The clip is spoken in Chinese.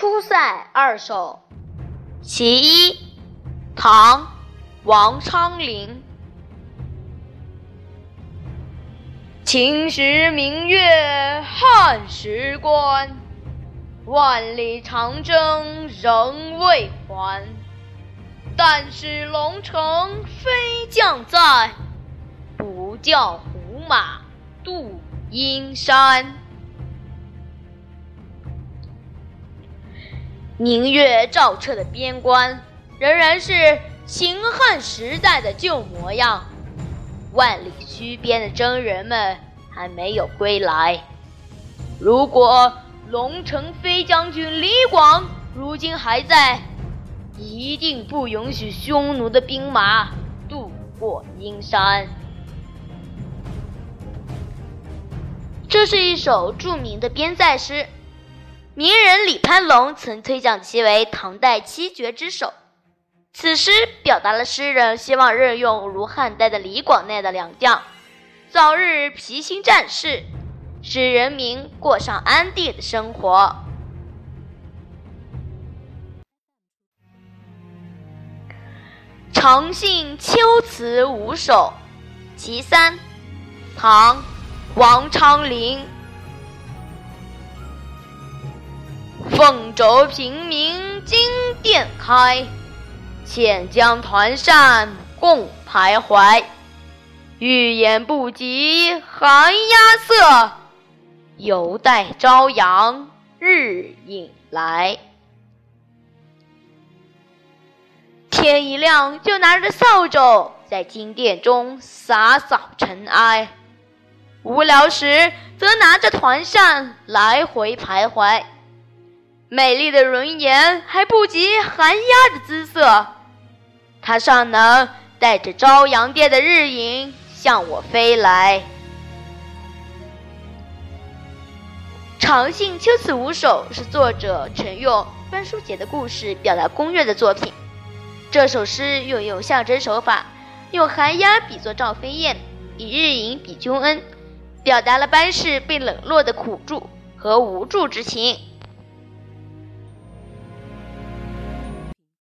出塞二首·其一，唐·王昌龄。秦时明月汉时关，万里长征人未还。但使龙城飞将在，不教胡马度阴山。明月照彻的边关，仍然是秦汉时代的旧模样。万里须边的征人们还没有归来。如果龙城飞将军李广如今还在，一定不允许匈奴的兵马渡过阴山。这是一首著名的边塞诗。名人李攀龙曾推奖其为唐代七绝之首。此诗表达了诗人希望任用如汉代的李广那样的良将，早日披星战士，使人民过上安定的生活。长信秋词五首·其三，唐·王昌龄。轴平明金殿开，遣将团扇共徘徊。欲言不及寒鸦色，犹待朝阳日影来。天一亮就拿着扫帚在金殿中洒扫尘埃，无聊时则拿着团扇来回徘徊。美丽的容颜还不及寒鸦的姿色，它尚能带着朝阳殿的日影向我飞来。《长信秋词五首》是作者陈用分书节的故事表达宫乐的作品。这首诗运用象征手法，用寒鸦比作赵飞燕，以日影比君恩，表达了班氏被冷落的苦祝和无助之情。